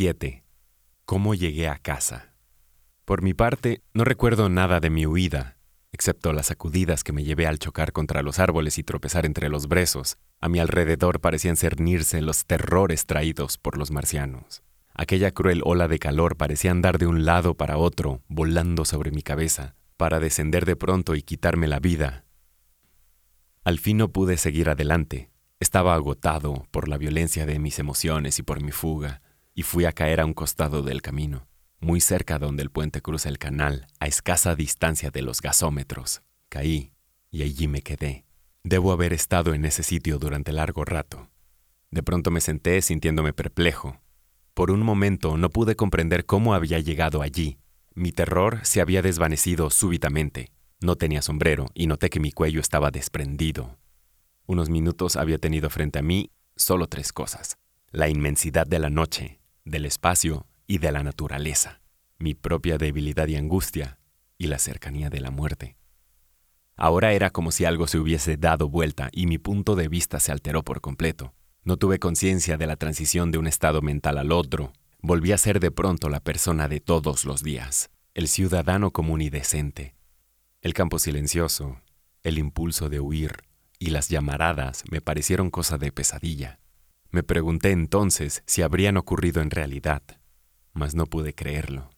7. ¿Cómo llegué a casa? Por mi parte, no recuerdo nada de mi huida, excepto las sacudidas que me llevé al chocar contra los árboles y tropezar entre los brezos. A mi alrededor parecían cernirse los terrores traídos por los marcianos. Aquella cruel ola de calor parecía andar de un lado para otro, volando sobre mi cabeza, para descender de pronto y quitarme la vida. Al fin no pude seguir adelante. Estaba agotado por la violencia de mis emociones y por mi fuga y fui a caer a un costado del camino, muy cerca donde el puente cruza el canal, a escasa distancia de los gasómetros. Caí y allí me quedé. Debo haber estado en ese sitio durante largo rato. De pronto me senté sintiéndome perplejo. Por un momento no pude comprender cómo había llegado allí. Mi terror se había desvanecido súbitamente. No tenía sombrero y noté que mi cuello estaba desprendido. Unos minutos había tenido frente a mí solo tres cosas. La inmensidad de la noche, del espacio y de la naturaleza, mi propia debilidad y angustia y la cercanía de la muerte. Ahora era como si algo se hubiese dado vuelta y mi punto de vista se alteró por completo. No tuve conciencia de la transición de un estado mental al otro. Volví a ser de pronto la persona de todos los días, el ciudadano común y decente. El campo silencioso, el impulso de huir y las llamaradas me parecieron cosa de pesadilla. Me pregunté entonces si habrían ocurrido en realidad, mas no pude creerlo.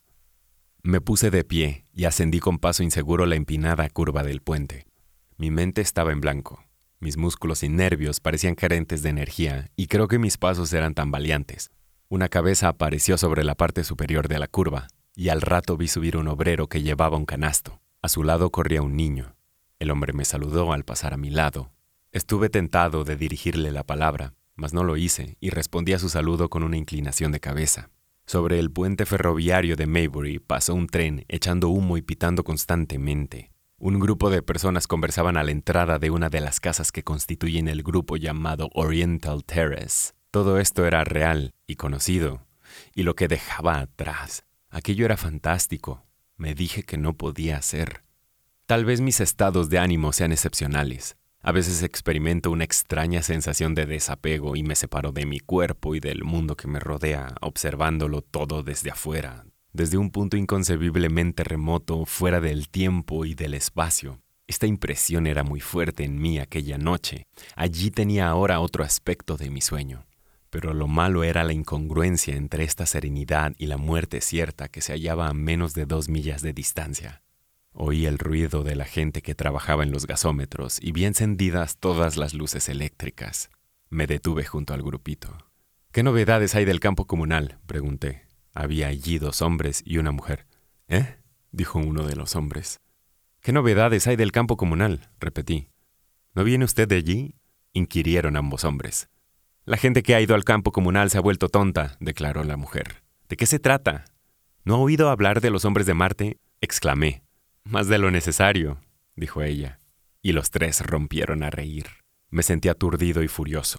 Me puse de pie y ascendí con paso inseguro la empinada curva del puente. Mi mente estaba en blanco, mis músculos y nervios parecían carentes de energía y creo que mis pasos eran tambaleantes. Una cabeza apareció sobre la parte superior de la curva y al rato vi subir un obrero que llevaba un canasto. A su lado corría un niño. El hombre me saludó al pasar a mi lado. Estuve tentado de dirigirle la palabra, mas no lo hice y respondí a su saludo con una inclinación de cabeza. Sobre el puente ferroviario de Maybury pasó un tren echando humo y pitando constantemente. Un grupo de personas conversaban a la entrada de una de las casas que constituyen el grupo llamado Oriental Terrace. Todo esto era real y conocido, y lo que dejaba atrás, aquello era fantástico. Me dije que no podía ser. Tal vez mis estados de ánimo sean excepcionales, a veces experimento una extraña sensación de desapego y me separo de mi cuerpo y del mundo que me rodea, observándolo todo desde afuera, desde un punto inconcebiblemente remoto, fuera del tiempo y del espacio. Esta impresión era muy fuerte en mí aquella noche. Allí tenía ahora otro aspecto de mi sueño. Pero lo malo era la incongruencia entre esta serenidad y la muerte cierta que se hallaba a menos de dos millas de distancia. Oí el ruido de la gente que trabajaba en los gasómetros y vi encendidas todas las luces eléctricas. Me detuve junto al grupito. ¿Qué novedades hay del campo comunal? pregunté. Había allí dos hombres y una mujer. ¿Eh? dijo uno de los hombres. ¿Qué novedades hay del campo comunal? repetí. ¿No viene usted de allí? inquirieron ambos hombres. La gente que ha ido al campo comunal se ha vuelto tonta, declaró la mujer. ¿De qué se trata? ¿No ha oído hablar de los hombres de Marte? exclamé. Más de lo necesario, dijo ella, y los tres rompieron a reír. Me sentí aturdido y furioso.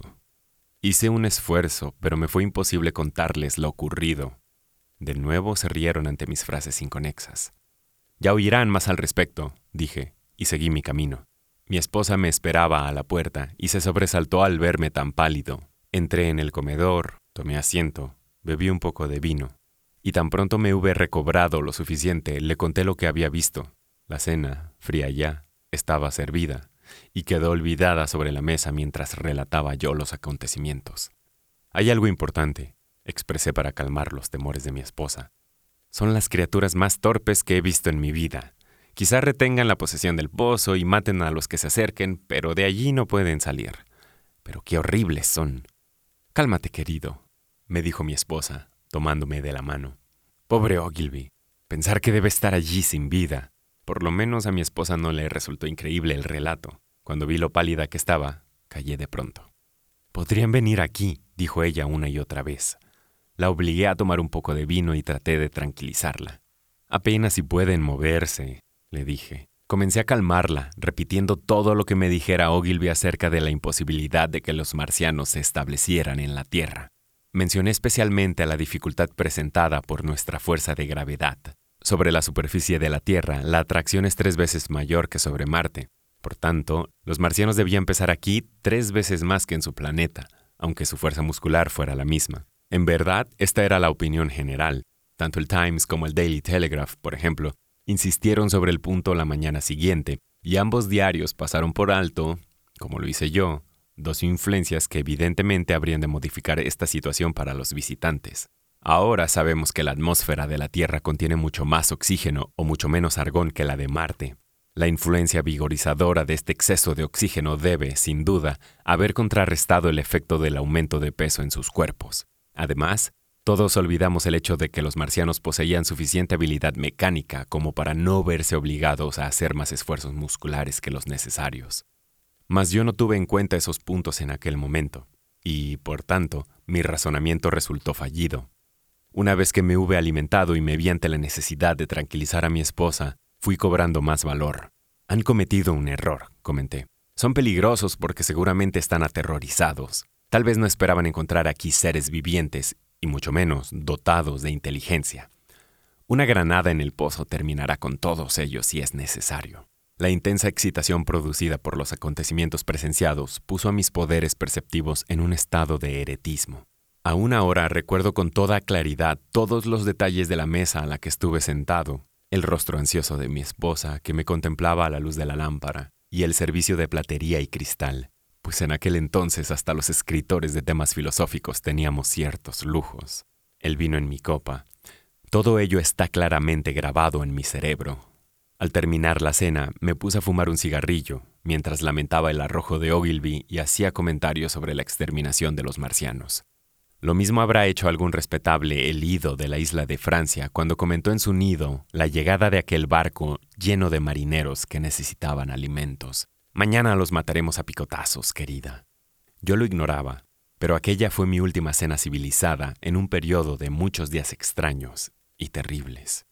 Hice un esfuerzo, pero me fue imposible contarles lo ocurrido. De nuevo se rieron ante mis frases inconexas. Ya oirán más al respecto, dije, y seguí mi camino. Mi esposa me esperaba a la puerta y se sobresaltó al verme tan pálido. Entré en el comedor, tomé asiento, bebí un poco de vino y tan pronto me hube recobrado lo suficiente, le conté lo que había visto. La cena, fría ya, estaba servida, y quedó olvidada sobre la mesa mientras relataba yo los acontecimientos. Hay algo importante, expresé para calmar los temores de mi esposa. Son las criaturas más torpes que he visto en mi vida. Quizá retengan la posesión del pozo y maten a los que se acerquen, pero de allí no pueden salir. Pero qué horribles son. Cálmate, querido, me dijo mi esposa, tomándome de la mano. Pobre Ogilvy, pensar que debe estar allí sin vida. Por lo menos a mi esposa no le resultó increíble el relato. Cuando vi lo pálida que estaba, callé de pronto. Podrían venir aquí, dijo ella una y otra vez. La obligué a tomar un poco de vino y traté de tranquilizarla. Apenas si pueden moverse, le dije. Comencé a calmarla, repitiendo todo lo que me dijera Ogilvy acerca de la imposibilidad de que los marcianos se establecieran en la Tierra. Mencioné especialmente la dificultad presentada por nuestra fuerza de gravedad. Sobre la superficie de la Tierra, la atracción es tres veces mayor que sobre Marte. Por tanto, los marcianos debían pesar aquí tres veces más que en su planeta, aunque su fuerza muscular fuera la misma. En verdad, esta era la opinión general. Tanto el Times como el Daily Telegraph, por ejemplo, insistieron sobre el punto la mañana siguiente, y ambos diarios pasaron por alto, como lo hice yo, dos influencias que evidentemente habrían de modificar esta situación para los visitantes. Ahora sabemos que la atmósfera de la Tierra contiene mucho más oxígeno o mucho menos argón que la de Marte. La influencia vigorizadora de este exceso de oxígeno debe, sin duda, haber contrarrestado el efecto del aumento de peso en sus cuerpos. Además, todos olvidamos el hecho de que los marcianos poseían suficiente habilidad mecánica como para no verse obligados a hacer más esfuerzos musculares que los necesarios. Mas yo no tuve en cuenta esos puntos en aquel momento, y, por tanto, mi razonamiento resultó fallido. Una vez que me hube alimentado y me vi ante la necesidad de tranquilizar a mi esposa, fui cobrando más valor. Han cometido un error, comenté. Son peligrosos porque seguramente están aterrorizados. Tal vez no esperaban encontrar aquí seres vivientes y mucho menos dotados de inteligencia. Una granada en el pozo terminará con todos ellos si es necesario. La intensa excitación producida por los acontecimientos presenciados puso a mis poderes perceptivos en un estado de eretismo. Aún ahora recuerdo con toda claridad todos los detalles de la mesa a la que estuve sentado, el rostro ansioso de mi esposa que me contemplaba a la luz de la lámpara, y el servicio de platería y cristal, pues en aquel entonces hasta los escritores de temas filosóficos teníamos ciertos lujos. El vino en mi copa. Todo ello está claramente grabado en mi cerebro. Al terminar la cena, me puse a fumar un cigarrillo, mientras lamentaba el arrojo de Ogilvy y hacía comentarios sobre la exterminación de los marcianos. Lo mismo habrá hecho algún respetable elido de la isla de Francia cuando comentó en su nido la llegada de aquel barco lleno de marineros que necesitaban alimentos. Mañana los mataremos a picotazos, querida. Yo lo ignoraba, pero aquella fue mi última cena civilizada en un periodo de muchos días extraños y terribles.